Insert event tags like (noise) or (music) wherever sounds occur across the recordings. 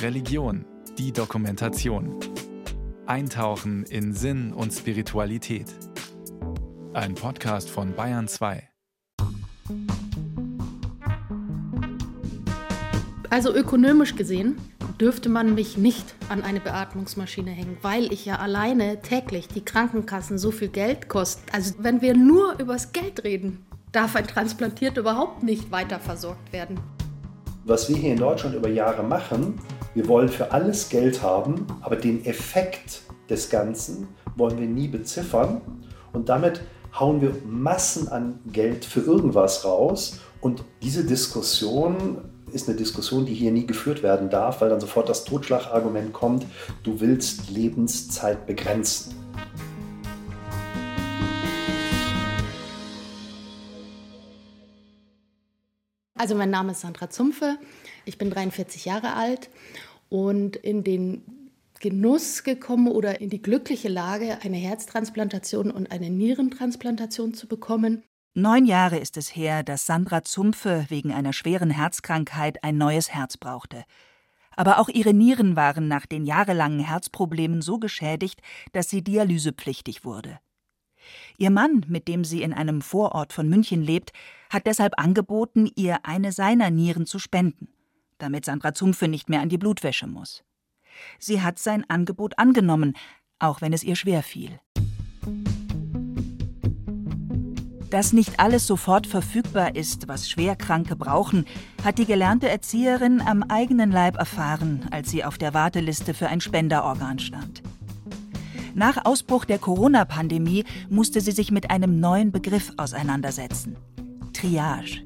Religion, die Dokumentation. Eintauchen in Sinn und Spiritualität. Ein Podcast von Bayern 2. Also ökonomisch gesehen dürfte man mich nicht an eine Beatmungsmaschine hängen, weil ich ja alleine täglich die Krankenkassen so viel Geld kosten. Also wenn wir nur übers Geld reden, darf ein Transplantierter überhaupt nicht weiter versorgt werden. Was wir hier in Deutschland über Jahre machen, wir wollen für alles Geld haben, aber den Effekt des Ganzen wollen wir nie beziffern und damit hauen wir Massen an Geld für irgendwas raus und diese Diskussion ist eine Diskussion, die hier nie geführt werden darf, weil dann sofort das Totschlagargument kommt, du willst Lebenszeit begrenzen. Also mein Name ist Sandra Zumpfe, ich bin 43 Jahre alt und in den Genuss gekommen oder in die glückliche Lage, eine Herztransplantation und eine Nierentransplantation zu bekommen. Neun Jahre ist es her, dass Sandra Zumpfe wegen einer schweren Herzkrankheit ein neues Herz brauchte. Aber auch ihre Nieren waren nach den jahrelangen Herzproblemen so geschädigt, dass sie dialysepflichtig wurde. Ihr Mann, mit dem sie in einem Vorort von München lebt, hat deshalb angeboten, ihr eine seiner Nieren zu spenden, damit Sandra Zumpfe nicht mehr an die Blutwäsche muss. Sie hat sein Angebot angenommen, auch wenn es ihr schwer fiel. Dass nicht alles sofort verfügbar ist, was Schwerkranke brauchen, hat die gelernte Erzieherin am eigenen Leib erfahren, als sie auf der Warteliste für ein Spenderorgan stand. Nach Ausbruch der Corona-Pandemie musste sie sich mit einem neuen Begriff auseinandersetzen. Triage.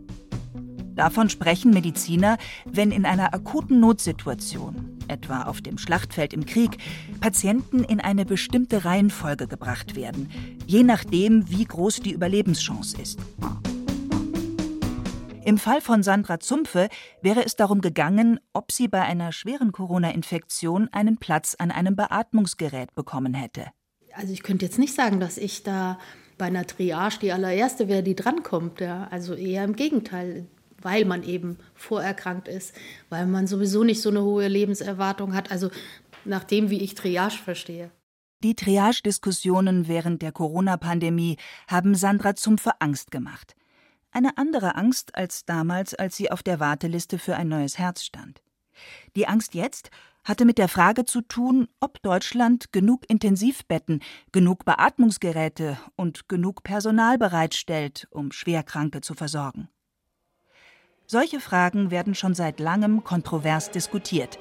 Davon sprechen Mediziner, wenn in einer akuten Notsituation, etwa auf dem Schlachtfeld im Krieg, Patienten in eine bestimmte Reihenfolge gebracht werden, je nachdem, wie groß die Überlebenschance ist. Im Fall von Sandra Zumpfe wäre es darum gegangen, ob sie bei einer schweren Corona-Infektion einen Platz an einem Beatmungsgerät bekommen hätte. Also ich könnte jetzt nicht sagen, dass ich da bei einer Triage die allererste wäre, die drankommt. Ja. Also eher im Gegenteil weil man eben vorerkrankt ist, weil man sowieso nicht so eine hohe Lebenserwartung hat. Also nach dem, wie ich Triage verstehe. Die Triage-Diskussionen während der Corona-Pandemie haben Sandra Zumpfe Angst gemacht. Eine andere Angst als damals, als sie auf der Warteliste für ein neues Herz stand. Die Angst jetzt hatte mit der Frage zu tun, ob Deutschland genug Intensivbetten, genug Beatmungsgeräte und genug Personal bereitstellt, um Schwerkranke zu versorgen. Solche Fragen werden schon seit langem kontrovers diskutiert,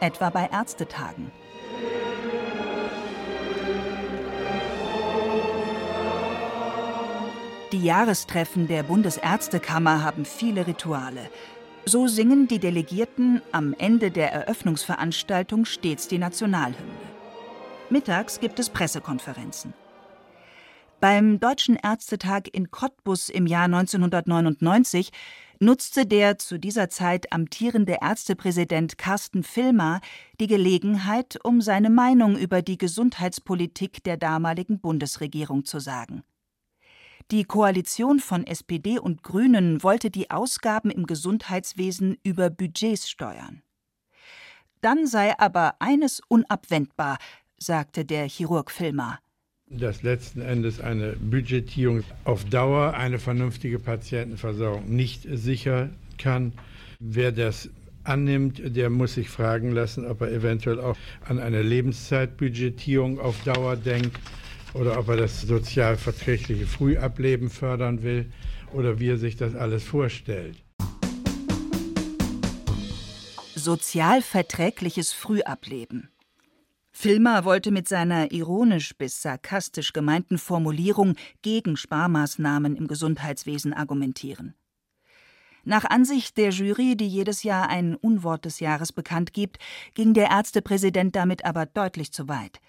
etwa bei Ärztetagen. Die Jahrestreffen der Bundesärztekammer haben viele Rituale. So singen die Delegierten am Ende der Eröffnungsveranstaltung stets die Nationalhymne. Mittags gibt es Pressekonferenzen. Beim Deutschen Ärztetag in Cottbus im Jahr 1999 nutzte der zu dieser Zeit amtierende Ärztepräsident Carsten Filmer die Gelegenheit, um seine Meinung über die Gesundheitspolitik der damaligen Bundesregierung zu sagen. Die Koalition von SPD und Grünen wollte die Ausgaben im Gesundheitswesen über Budgets steuern. Dann sei aber eines unabwendbar, sagte der Chirurg Filmer dass letzten Endes eine Budgetierung auf Dauer eine vernünftige Patientenversorgung nicht sichern kann. Wer das annimmt, der muss sich fragen lassen, ob er eventuell auch an eine Lebenszeitbudgetierung auf Dauer denkt oder ob er das sozialverträgliche Frühableben fördern will oder wie er sich das alles vorstellt. Sozialverträgliches Frühableben. Filmer wollte mit seiner ironisch bis sarkastisch gemeinten Formulierung gegen Sparmaßnahmen im Gesundheitswesen argumentieren. Nach Ansicht der Jury, die jedes Jahr ein Unwort des Jahres bekannt gibt, ging der Ärztepräsident damit aber deutlich zu weit.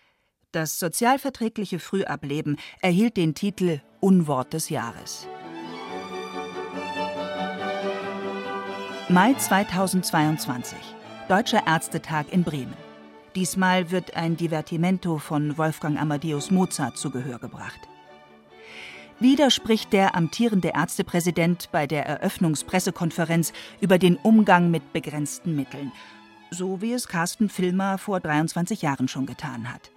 Das sozialverträgliche Frühableben erhielt den Titel Unwort des Jahres. Mai 2022 Deutscher Ärztetag in Bremen. Diesmal wird ein Divertimento von Wolfgang Amadeus Mozart zu Gehör gebracht. Wieder spricht der amtierende Ärztepräsident bei der Eröffnungspressekonferenz über den Umgang mit begrenzten Mitteln, so wie es Carsten Filmer vor 23 Jahren schon getan hat.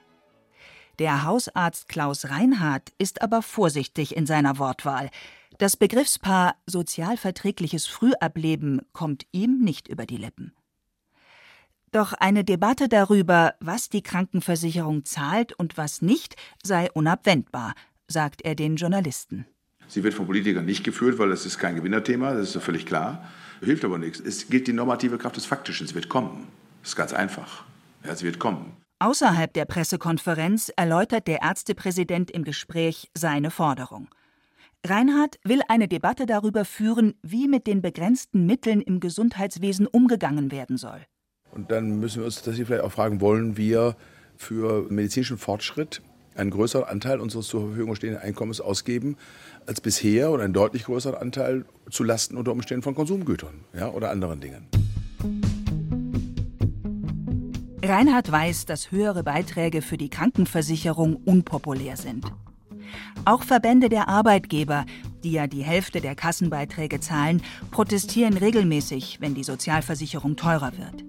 Der Hausarzt Klaus Reinhardt ist aber vorsichtig in seiner Wortwahl. Das Begriffspaar sozialverträgliches Frühableben kommt ihm nicht über die Lippen. Doch eine Debatte darüber, was die Krankenversicherung zahlt und was nicht, sei unabwendbar, sagt er den Journalisten. Sie wird von Politikern nicht geführt, weil das ist kein Gewinnerthema, das ist völlig klar. Hilft aber nichts. Es gilt die normative Kraft des Faktischen. Es wird kommen. Das ist ganz einfach. Ja, sie wird kommen. Außerhalb der Pressekonferenz erläutert der Ärztepräsident im Gespräch seine Forderung. Reinhardt will eine Debatte darüber führen, wie mit den begrenzten Mitteln im Gesundheitswesen umgegangen werden soll. Und dann müssen wir uns tatsächlich vielleicht auch fragen, wollen wir für medizinischen Fortschritt einen größeren Anteil unseres zur Verfügung stehenden Einkommens ausgeben als bisher und einen deutlich größeren Anteil zu Lasten unter Umständen von Konsumgütern ja, oder anderen Dingen. Reinhard weiß, dass höhere Beiträge für die Krankenversicherung unpopulär sind. Auch Verbände der Arbeitgeber, die ja die Hälfte der Kassenbeiträge zahlen, protestieren regelmäßig, wenn die Sozialversicherung teurer wird.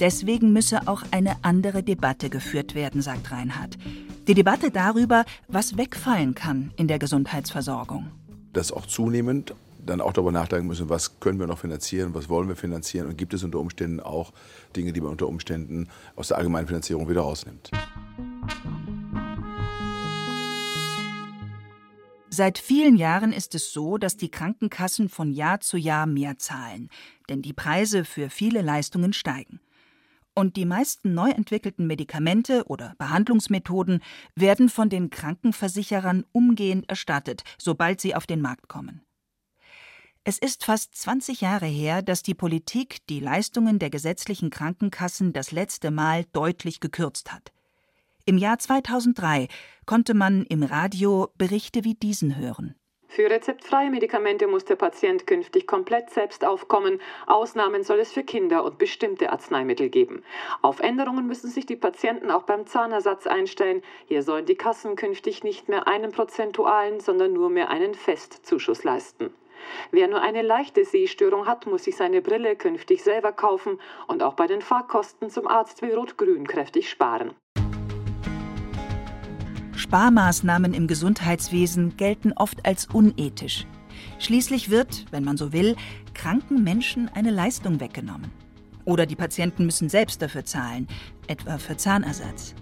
Deswegen müsse auch eine andere Debatte geführt werden, sagt Reinhard. Die Debatte darüber, was wegfallen kann in der Gesundheitsversorgung. Dass auch zunehmend dann auch darüber nachdenken müssen, was können wir noch finanzieren, was wollen wir finanzieren und gibt es unter Umständen auch Dinge, die man unter Umständen aus der allgemeinen Finanzierung wieder rausnimmt. Seit vielen Jahren ist es so, dass die Krankenkassen von Jahr zu Jahr mehr zahlen, denn die Preise für viele Leistungen steigen. Und die meisten neu entwickelten Medikamente oder Behandlungsmethoden werden von den Krankenversicherern umgehend erstattet, sobald sie auf den Markt kommen. Es ist fast 20 Jahre her, dass die Politik die Leistungen der gesetzlichen Krankenkassen das letzte Mal deutlich gekürzt hat. Im Jahr 2003 konnte man im Radio Berichte wie diesen hören. Für rezeptfreie Medikamente muss der Patient künftig komplett selbst aufkommen. Ausnahmen soll es für Kinder und bestimmte Arzneimittel geben. Auf Änderungen müssen sich die Patienten auch beim Zahnersatz einstellen. Hier sollen die Kassen künftig nicht mehr einen prozentualen, sondern nur mehr einen Festzuschuss leisten. Wer nur eine leichte Sehstörung hat, muss sich seine Brille künftig selber kaufen und auch bei den Fahrkosten zum Arzt will Rot-Grün kräftig sparen. Sparmaßnahmen im Gesundheitswesen gelten oft als unethisch. Schließlich wird, wenn man so will, kranken Menschen eine Leistung weggenommen. Oder die Patienten müssen selbst dafür zahlen, etwa für Zahnersatz.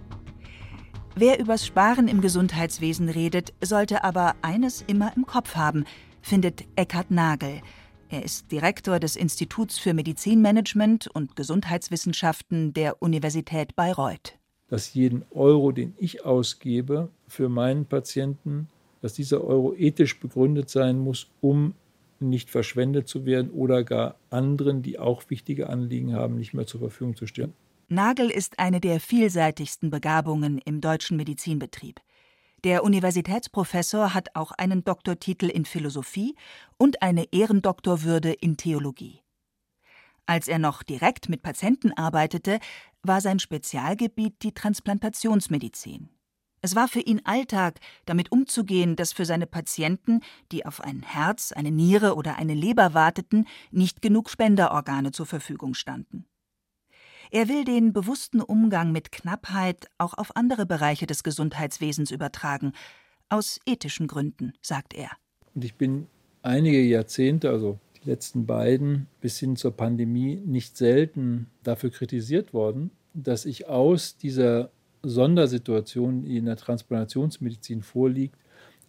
Wer übers Sparen im Gesundheitswesen redet, sollte aber eines immer im Kopf haben, findet Eckhard Nagel. Er ist Direktor des Instituts für Medizinmanagement und Gesundheitswissenschaften der Universität Bayreuth. Dass jeden Euro, den ich ausgebe für meinen Patienten, dass dieser Euro ethisch begründet sein muss, um nicht verschwendet zu werden oder gar anderen, die auch wichtige Anliegen haben, nicht mehr zur Verfügung zu stellen. Nagel ist eine der vielseitigsten Begabungen im deutschen Medizinbetrieb. Der Universitätsprofessor hat auch einen Doktortitel in Philosophie und eine Ehrendoktorwürde in Theologie. Als er noch direkt mit Patienten arbeitete, war sein Spezialgebiet die Transplantationsmedizin. Es war für ihn Alltag, damit umzugehen, dass für seine Patienten, die auf ein Herz, eine Niere oder eine Leber warteten, nicht genug Spenderorgane zur Verfügung standen. Er will den bewussten Umgang mit Knappheit auch auf andere Bereiche des Gesundheitswesens übertragen, aus ethischen Gründen, sagt er. Und ich bin einige Jahrzehnte, also die letzten beiden bis hin zur Pandemie, nicht selten dafür kritisiert worden, dass ich aus dieser Sondersituation, die in der Transplantationsmedizin vorliegt,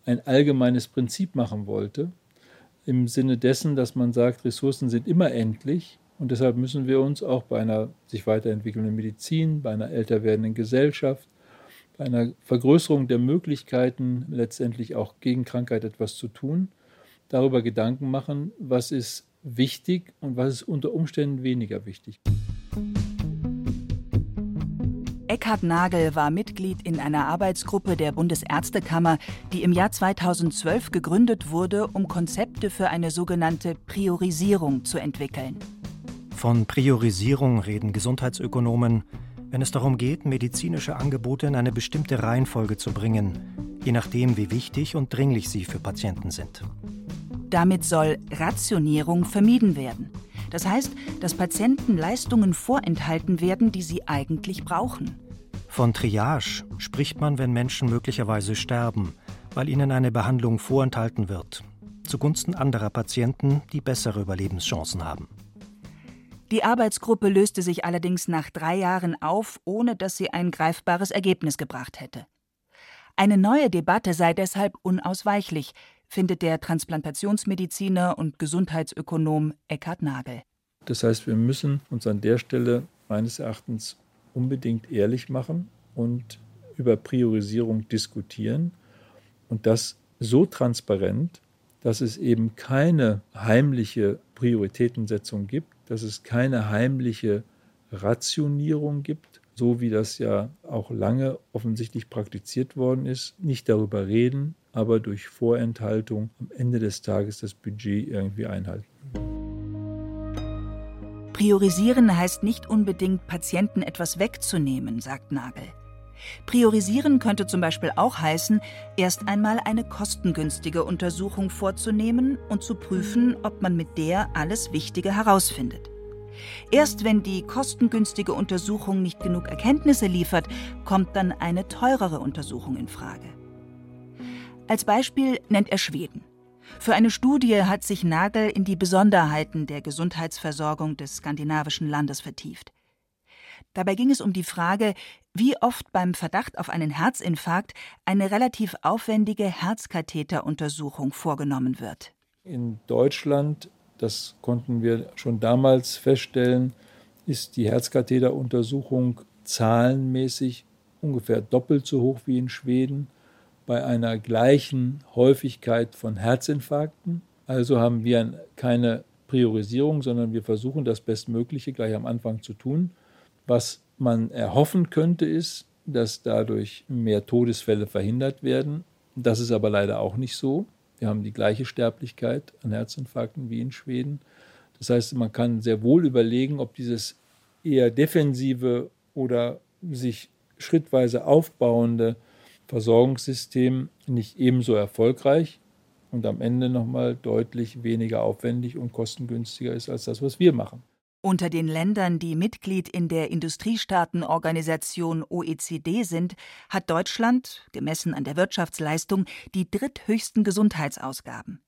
ein allgemeines Prinzip machen wollte, im Sinne dessen, dass man sagt, Ressourcen sind immer endlich und deshalb müssen wir uns auch bei einer sich weiterentwickelnden Medizin, bei einer älter werdenden Gesellschaft, bei einer Vergrößerung der Möglichkeiten, letztendlich auch gegen Krankheit etwas zu tun, darüber Gedanken machen, was ist wichtig und was ist unter Umständen weniger wichtig. Eckhard Nagel war Mitglied in einer Arbeitsgruppe der Bundesärztekammer, die im Jahr 2012 gegründet wurde, um Konzepte für eine sogenannte Priorisierung zu entwickeln. Von Priorisierung reden Gesundheitsökonomen, wenn es darum geht, medizinische Angebote in eine bestimmte Reihenfolge zu bringen, je nachdem, wie wichtig und dringlich sie für Patienten sind. Damit soll Rationierung vermieden werden. Das heißt, dass Patienten Leistungen vorenthalten werden, die sie eigentlich brauchen. Von Triage spricht man, wenn Menschen möglicherweise sterben, weil ihnen eine Behandlung vorenthalten wird, zugunsten anderer Patienten, die bessere Überlebenschancen haben. Die Arbeitsgruppe löste sich allerdings nach drei Jahren auf, ohne dass sie ein greifbares Ergebnis gebracht hätte. Eine neue Debatte sei deshalb unausweichlich, findet der Transplantationsmediziner und Gesundheitsökonom Eckhard Nagel. Das heißt, wir müssen uns an der Stelle meines Erachtens unbedingt ehrlich machen und über Priorisierung diskutieren und das so transparent, dass es eben keine heimliche Prioritätensetzung gibt, dass es keine heimliche Rationierung gibt, so wie das ja auch lange offensichtlich praktiziert worden ist. Nicht darüber reden, aber durch Vorenthaltung am Ende des Tages das Budget irgendwie einhalten. Priorisieren heißt nicht unbedingt, Patienten etwas wegzunehmen, sagt Nagel. Priorisieren könnte zum Beispiel auch heißen, erst einmal eine kostengünstige Untersuchung vorzunehmen und zu prüfen, ob man mit der alles Wichtige herausfindet. Erst wenn die kostengünstige Untersuchung nicht genug Erkenntnisse liefert, kommt dann eine teurere Untersuchung in Frage. Als Beispiel nennt er Schweden. Für eine Studie hat sich Nagel in die Besonderheiten der Gesundheitsversorgung des skandinavischen Landes vertieft. Dabei ging es um die Frage, wie oft beim Verdacht auf einen Herzinfarkt eine relativ aufwendige Herzkatheteruntersuchung vorgenommen wird. In Deutschland, das konnten wir schon damals feststellen, ist die Herzkatheteruntersuchung zahlenmäßig ungefähr doppelt so hoch wie in Schweden bei einer gleichen Häufigkeit von Herzinfarkten. Also haben wir keine Priorisierung, sondern wir versuchen das Bestmögliche gleich am Anfang zu tun. Was man erhoffen könnte, ist, dass dadurch mehr Todesfälle verhindert werden. Das ist aber leider auch nicht so. Wir haben die gleiche Sterblichkeit an Herzinfarkten wie in Schweden. Das heißt, man kann sehr wohl überlegen, ob dieses eher defensive oder sich schrittweise aufbauende Versorgungssystem nicht ebenso erfolgreich und am Ende nochmal deutlich weniger aufwendig und kostengünstiger ist als das, was wir machen. Unter den Ländern, die Mitglied in der Industriestaatenorganisation OECD sind, hat Deutschland, gemessen an der Wirtschaftsleistung, die dritthöchsten Gesundheitsausgaben.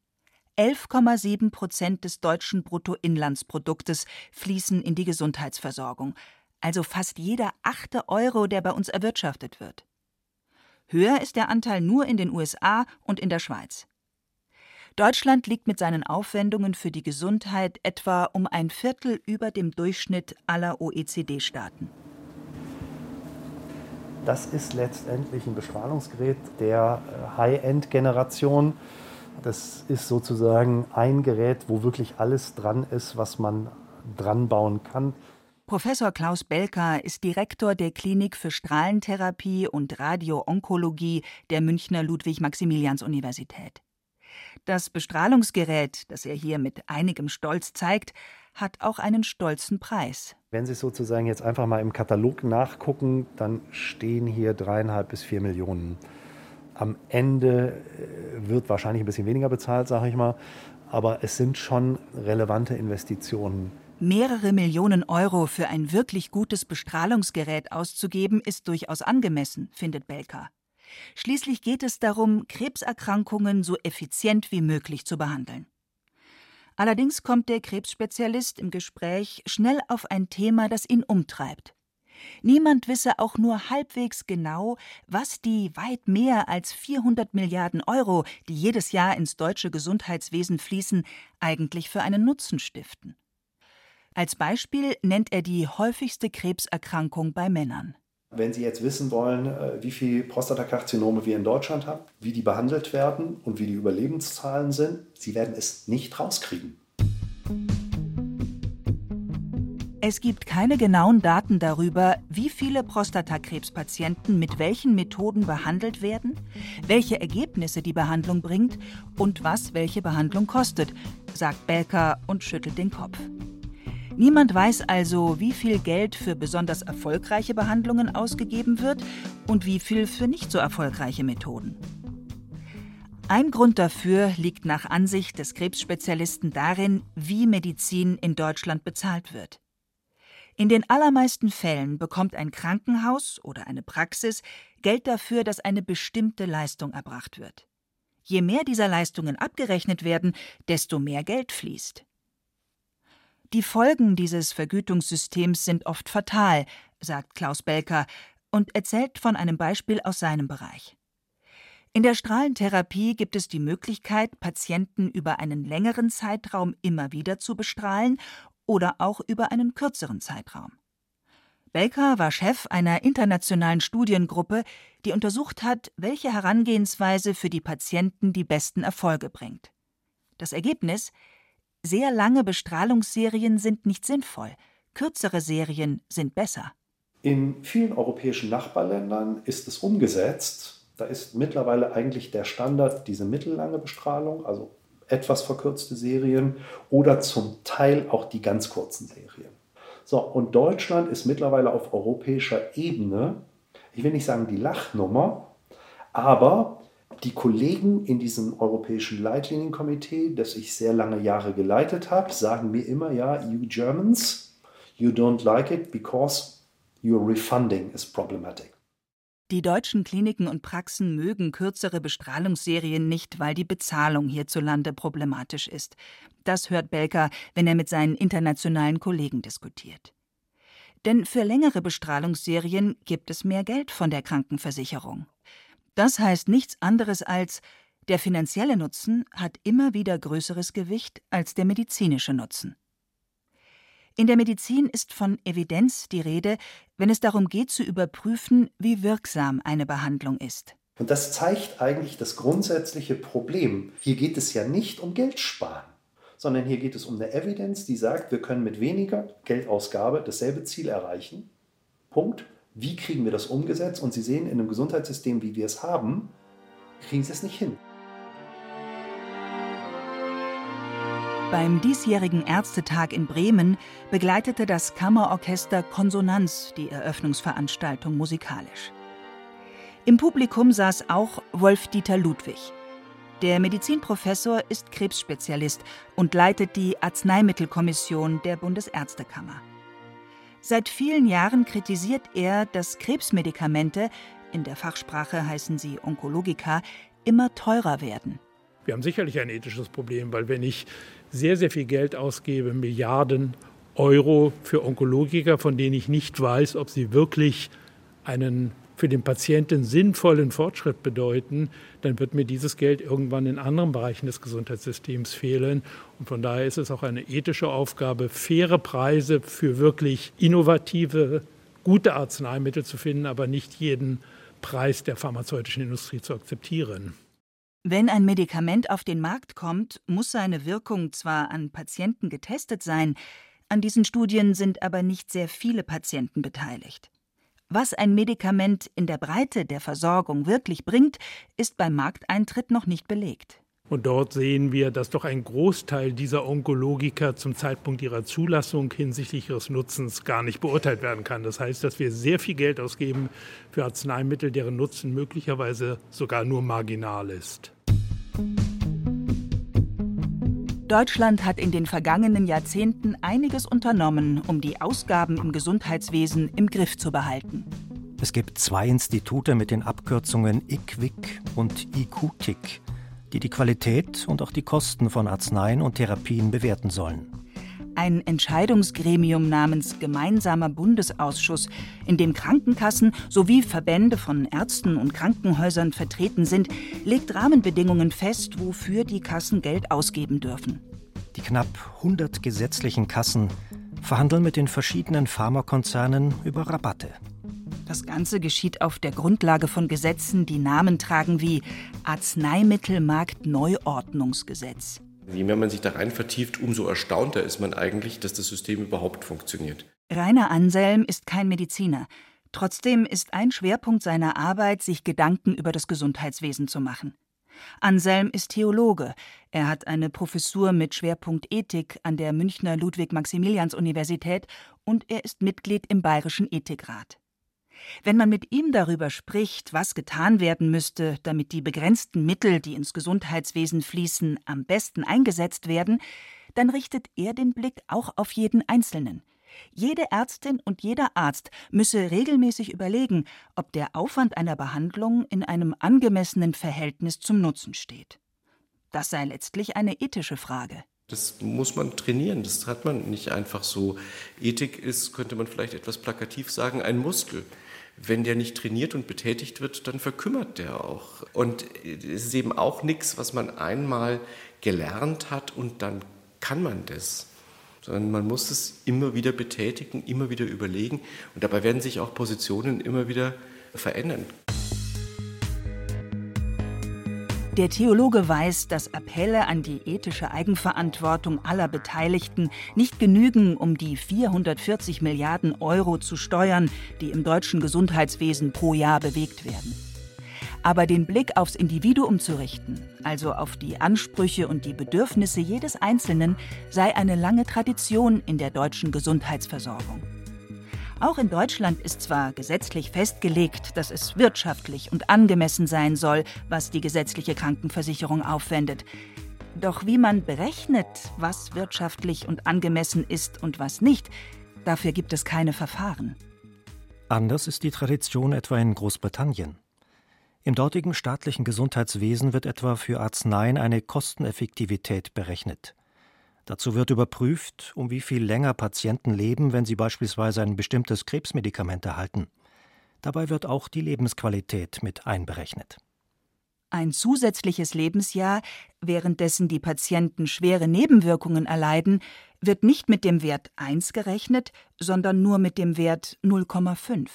11,7 Prozent des deutschen Bruttoinlandsproduktes fließen in die Gesundheitsversorgung, also fast jeder achte Euro, der bei uns erwirtschaftet wird. Höher ist der Anteil nur in den USA und in der Schweiz. Deutschland liegt mit seinen Aufwendungen für die Gesundheit etwa um ein Viertel über dem Durchschnitt aller OECD-Staaten. Das ist letztendlich ein Bestrahlungsgerät der äh, High-End-Generation. Das ist sozusagen ein Gerät, wo wirklich alles dran ist, was man dran bauen kann. Professor Klaus Belka ist Direktor der Klinik für Strahlentherapie und Radioonkologie der Münchner Ludwig-Maximilians-Universität. Das Bestrahlungsgerät, das er hier mit einigem Stolz zeigt, hat auch einen stolzen Preis. Wenn Sie sozusagen jetzt einfach mal im Katalog nachgucken, dann stehen hier dreieinhalb bis vier Millionen. Am Ende äh, wird wahrscheinlich ein bisschen weniger bezahlt, sage ich mal, aber es sind schon relevante Investitionen. Mehrere Millionen Euro für ein wirklich gutes Bestrahlungsgerät auszugeben, ist durchaus angemessen, findet Belka. Schließlich geht es darum, Krebserkrankungen so effizient wie möglich zu behandeln. Allerdings kommt der Krebsspezialist im Gespräch schnell auf ein Thema, das ihn umtreibt. Niemand wisse auch nur halbwegs genau, was die weit mehr als 400 Milliarden Euro, die jedes Jahr ins deutsche Gesundheitswesen fließen, eigentlich für einen Nutzen stiften. Als Beispiel nennt er die häufigste Krebserkrankung bei Männern. Wenn Sie jetzt wissen wollen, äh, wie viele Prostatakarzinome wir in Deutschland haben, wie die behandelt werden und wie die Überlebenszahlen sind, Sie werden es nicht rauskriegen. Es gibt keine genauen Daten darüber, wie viele Prostatakrebspatienten mit welchen Methoden behandelt werden, welche Ergebnisse die Behandlung bringt und was welche Behandlung kostet, sagt Belker und schüttelt den Kopf. Niemand weiß also, wie viel Geld für besonders erfolgreiche Behandlungen ausgegeben wird und wie viel für nicht so erfolgreiche Methoden. Ein Grund dafür liegt nach Ansicht des Krebsspezialisten darin, wie Medizin in Deutschland bezahlt wird. In den allermeisten Fällen bekommt ein Krankenhaus oder eine Praxis Geld dafür, dass eine bestimmte Leistung erbracht wird. Je mehr dieser Leistungen abgerechnet werden, desto mehr Geld fließt. Die Folgen dieses Vergütungssystems sind oft fatal, sagt Klaus Belker und erzählt von einem Beispiel aus seinem Bereich. In der Strahlentherapie gibt es die Möglichkeit, Patienten über einen längeren Zeitraum immer wieder zu bestrahlen oder auch über einen kürzeren Zeitraum. Belker war Chef einer internationalen Studiengruppe, die untersucht hat, welche Herangehensweise für die Patienten die besten Erfolge bringt. Das Ergebnis sehr lange Bestrahlungsserien sind nicht sinnvoll, kürzere Serien sind besser. In vielen europäischen Nachbarländern ist es umgesetzt. Da ist mittlerweile eigentlich der Standard diese mittellange Bestrahlung, also etwas verkürzte Serien oder zum Teil auch die ganz kurzen Serien. So, und Deutschland ist mittlerweile auf europäischer Ebene, ich will nicht sagen die Lachnummer, aber die Kollegen in diesem europäischen Leitlinienkomitee, das ich sehr lange Jahre geleitet habe, sagen mir immer, ja, you Germans, you don't like it because your refunding is problematic. Die deutschen Kliniken und Praxen mögen kürzere Bestrahlungsserien nicht, weil die Bezahlung hierzulande problematisch ist. Das hört Belker, wenn er mit seinen internationalen Kollegen diskutiert. Denn für längere Bestrahlungsserien gibt es mehr Geld von der Krankenversicherung. Das heißt nichts anderes als, der finanzielle Nutzen hat immer wieder größeres Gewicht als der medizinische Nutzen. In der Medizin ist von Evidenz die Rede, wenn es darum geht zu überprüfen, wie wirksam eine Behandlung ist. Und das zeigt eigentlich das grundsätzliche Problem. Hier geht es ja nicht um Geld sparen, sondern hier geht es um eine Evidenz, die sagt, wir können mit weniger Geldausgabe dasselbe Ziel erreichen. Punkt. Wie kriegen wir das umgesetzt? Und Sie sehen, in einem Gesundheitssystem, wie wir es haben, kriegen Sie es nicht hin. Beim diesjährigen Ärztetag in Bremen begleitete das Kammerorchester Konsonanz die Eröffnungsveranstaltung musikalisch. Im Publikum saß auch Wolf-Dieter Ludwig. Der Medizinprofessor ist Krebsspezialist und leitet die Arzneimittelkommission der Bundesärztekammer. Seit vielen Jahren kritisiert er, dass Krebsmedikamente, in der Fachsprache heißen sie Onkologika, immer teurer werden. Wir haben sicherlich ein ethisches Problem, weil wenn ich sehr, sehr viel Geld ausgebe, Milliarden Euro für Onkologiker, von denen ich nicht weiß, ob sie wirklich einen für den Patienten sinnvollen Fortschritt bedeuten, dann wird mir dieses Geld irgendwann in anderen Bereichen des Gesundheitssystems fehlen. Und von daher ist es auch eine ethische Aufgabe, faire Preise für wirklich innovative, gute Arzneimittel zu finden, aber nicht jeden Preis der pharmazeutischen Industrie zu akzeptieren. Wenn ein Medikament auf den Markt kommt, muss seine Wirkung zwar an Patienten getestet sein, an diesen Studien sind aber nicht sehr viele Patienten beteiligt. Was ein Medikament in der Breite der Versorgung wirklich bringt, ist beim Markteintritt noch nicht belegt. Und dort sehen wir, dass doch ein Großteil dieser Onkologiker zum Zeitpunkt ihrer Zulassung hinsichtlich ihres Nutzens gar nicht beurteilt werden kann. Das heißt, dass wir sehr viel Geld ausgeben für Arzneimittel, deren Nutzen möglicherweise sogar nur marginal ist. Deutschland hat in den vergangenen Jahrzehnten einiges unternommen, um die Ausgaben im Gesundheitswesen im Griff zu behalten. Es gibt zwei Institute mit den Abkürzungen IQWIC und IQTIC, die die Qualität und auch die Kosten von Arzneien und Therapien bewerten sollen ein Entscheidungsgremium namens Gemeinsamer Bundesausschuss, in dem Krankenkassen sowie Verbände von Ärzten und Krankenhäusern vertreten sind, legt Rahmenbedingungen fest, wofür die Kassen Geld ausgeben dürfen. Die knapp 100 gesetzlichen Kassen verhandeln mit den verschiedenen Pharmakonzernen über Rabatte. Das Ganze geschieht auf der Grundlage von Gesetzen, die Namen tragen wie Arzneimittelmarktneuordnungsgesetz. Je mehr man sich da rein vertieft, umso erstaunter ist man eigentlich, dass das System überhaupt funktioniert. Rainer Anselm ist kein Mediziner. Trotzdem ist ein Schwerpunkt seiner Arbeit, sich Gedanken über das Gesundheitswesen zu machen. Anselm ist Theologe. Er hat eine Professur mit Schwerpunkt Ethik an der Münchner Ludwig-Maximilians-Universität und er ist Mitglied im Bayerischen Ethikrat. Wenn man mit ihm darüber spricht, was getan werden müsste, damit die begrenzten Mittel, die ins Gesundheitswesen fließen, am besten eingesetzt werden, dann richtet er den Blick auch auf jeden Einzelnen. Jede Ärztin und jeder Arzt müsse regelmäßig überlegen, ob der Aufwand einer Behandlung in einem angemessenen Verhältnis zum Nutzen steht. Das sei letztlich eine ethische Frage. Das muss man trainieren, das hat man nicht einfach so. Ethik ist, könnte man vielleicht etwas plakativ sagen, ein Muskel. Wenn der nicht trainiert und betätigt wird, dann verkümmert der auch. Und es ist eben auch nichts, was man einmal gelernt hat und dann kann man das sondern man muss es immer wieder betätigen, immer wieder überlegen und dabei werden sich auch Positionen immer wieder verändern. Der Theologe weiß, dass Appelle an die ethische Eigenverantwortung aller Beteiligten nicht genügen, um die 440 Milliarden Euro zu steuern, die im deutschen Gesundheitswesen pro Jahr bewegt werden. Aber den Blick aufs Individuum zu richten, also auf die Ansprüche und die Bedürfnisse jedes Einzelnen, sei eine lange Tradition in der deutschen Gesundheitsversorgung. Auch in Deutschland ist zwar gesetzlich festgelegt, dass es wirtschaftlich und angemessen sein soll, was die gesetzliche Krankenversicherung aufwendet. Doch wie man berechnet, was wirtschaftlich und angemessen ist und was nicht, dafür gibt es keine Verfahren. Anders ist die Tradition etwa in Großbritannien. Im dortigen staatlichen Gesundheitswesen wird etwa für Arzneien eine Kosteneffektivität berechnet. Dazu wird überprüft, um wie viel länger Patienten leben, wenn sie beispielsweise ein bestimmtes Krebsmedikament erhalten. Dabei wird auch die Lebensqualität mit einberechnet. Ein zusätzliches Lebensjahr, währenddessen die Patienten schwere Nebenwirkungen erleiden, wird nicht mit dem Wert 1 gerechnet, sondern nur mit dem Wert 0,5.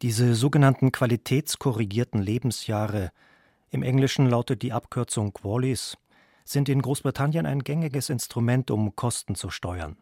Diese sogenannten qualitätskorrigierten Lebensjahre, im Englischen lautet die Abkürzung Qualis, sind in Großbritannien ein gängiges Instrument, um Kosten zu steuern.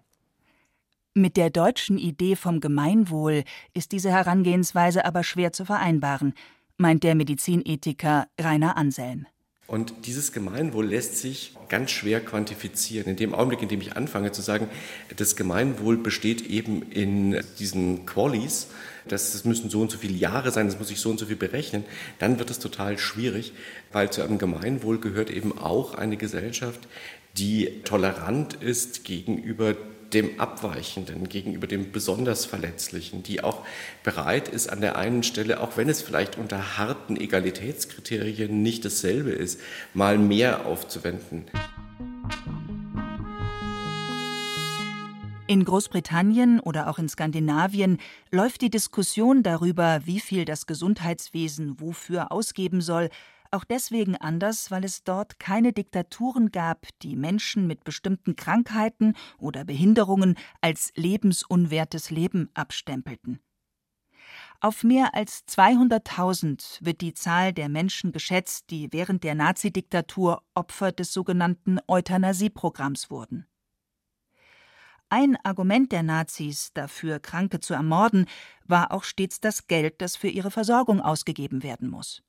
Mit der deutschen Idee vom Gemeinwohl ist diese Herangehensweise aber schwer zu vereinbaren, meint der Medizinethiker Rainer Anselm. Und dieses Gemeinwohl lässt sich ganz schwer quantifizieren. In dem Augenblick, in dem ich anfange zu sagen, das Gemeinwohl besteht eben in diesen Qualis, das müssen so und so viele Jahre sein, das muss ich so und so viel berechnen, dann wird es total schwierig, weil zu einem Gemeinwohl gehört eben auch eine Gesellschaft, die tolerant ist gegenüber dem Abweichenden, gegenüber dem besonders Verletzlichen, die auch bereit ist, an der einen Stelle, auch wenn es vielleicht unter harten Egalitätskriterien nicht dasselbe ist, mal mehr aufzuwenden. In Großbritannien oder auch in Skandinavien läuft die Diskussion darüber, wie viel das Gesundheitswesen wofür ausgeben soll, auch deswegen anders, weil es dort keine Diktaturen gab, die Menschen mit bestimmten Krankheiten oder Behinderungen als lebensunwertes Leben abstempelten. Auf mehr als 200.000 wird die Zahl der Menschen geschätzt, die während der Nazidiktatur Opfer des sogenannten Euthanasieprogramms wurden. Ein Argument der Nazis dafür, Kranke zu ermorden, war auch stets das Geld, das für ihre Versorgung ausgegeben werden muss.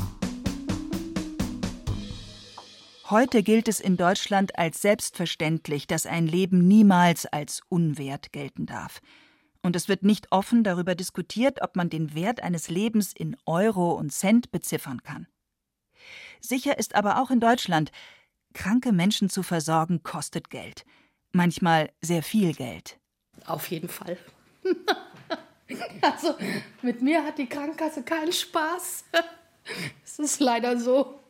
Heute gilt es in Deutschland als selbstverständlich, dass ein Leben niemals als unwert gelten darf. Und es wird nicht offen darüber diskutiert, ob man den Wert eines Lebens in Euro und Cent beziffern kann. Sicher ist aber auch in Deutschland, kranke Menschen zu versorgen kostet Geld manchmal sehr viel Geld. Auf jeden Fall. (laughs) also mit mir hat die Krankenkasse keinen Spaß. (laughs) Es ist leider so.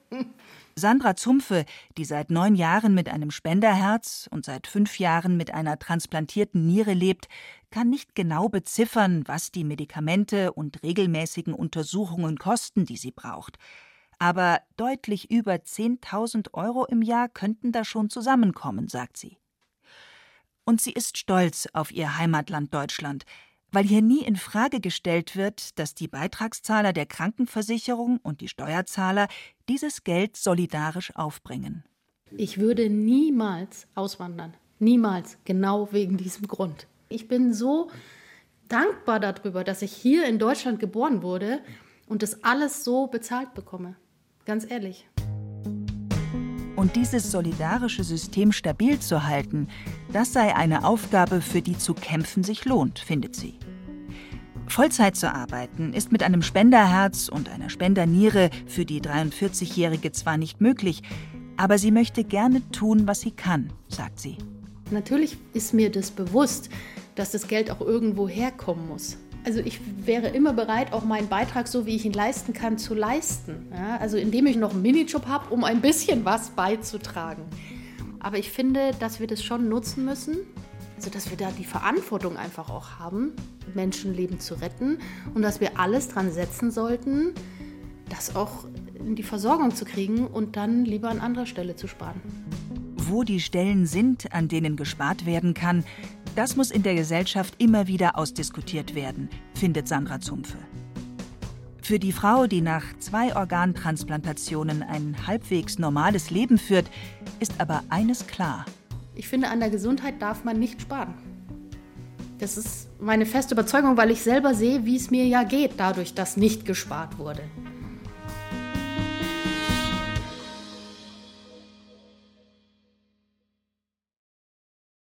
Sandra Zumpfe, die seit neun Jahren mit einem Spenderherz und seit fünf Jahren mit einer transplantierten Niere lebt, kann nicht genau beziffern, was die Medikamente und regelmäßigen Untersuchungen kosten, die sie braucht. Aber deutlich über 10.000 Euro im Jahr könnten da schon zusammenkommen, sagt sie. Und sie ist stolz auf ihr Heimatland Deutschland, weil hier nie in Frage gestellt wird, dass die Beitragszahler der Krankenversicherung und die Steuerzahler dieses Geld solidarisch aufbringen. Ich würde niemals auswandern. Niemals. Genau wegen diesem Grund. Ich bin so dankbar darüber, dass ich hier in Deutschland geboren wurde und das alles so bezahlt bekomme. Ganz ehrlich. Und dieses solidarische System stabil zu halten, das sei eine Aufgabe, für die zu kämpfen sich lohnt, findet sie. Vollzeit zu arbeiten ist mit einem Spenderherz und einer Spenderniere für die 43-Jährige zwar nicht möglich, aber sie möchte gerne tun, was sie kann, sagt sie. Natürlich ist mir das bewusst, dass das Geld auch irgendwo herkommen muss. Also ich wäre immer bereit, auch meinen Beitrag, so wie ich ihn leisten kann, zu leisten. Ja, also indem ich noch einen Minijob habe, um ein bisschen was beizutragen. Aber ich finde, dass wir das schon nutzen müssen, also dass wir da die Verantwortung einfach auch haben, Menschenleben zu retten und dass wir alles dran setzen sollten, das auch in die Versorgung zu kriegen und dann lieber an anderer Stelle zu sparen. Wo die Stellen sind, an denen gespart werden kann, das muss in der Gesellschaft immer wieder ausdiskutiert werden, findet Sandra Zumpfe. Für die Frau, die nach zwei Organtransplantationen ein halbwegs normales Leben führt, ist aber eines klar. Ich finde, an der Gesundheit darf man nicht sparen. Das ist meine feste Überzeugung, weil ich selber sehe, wie es mir ja geht, dadurch, dass nicht gespart wurde.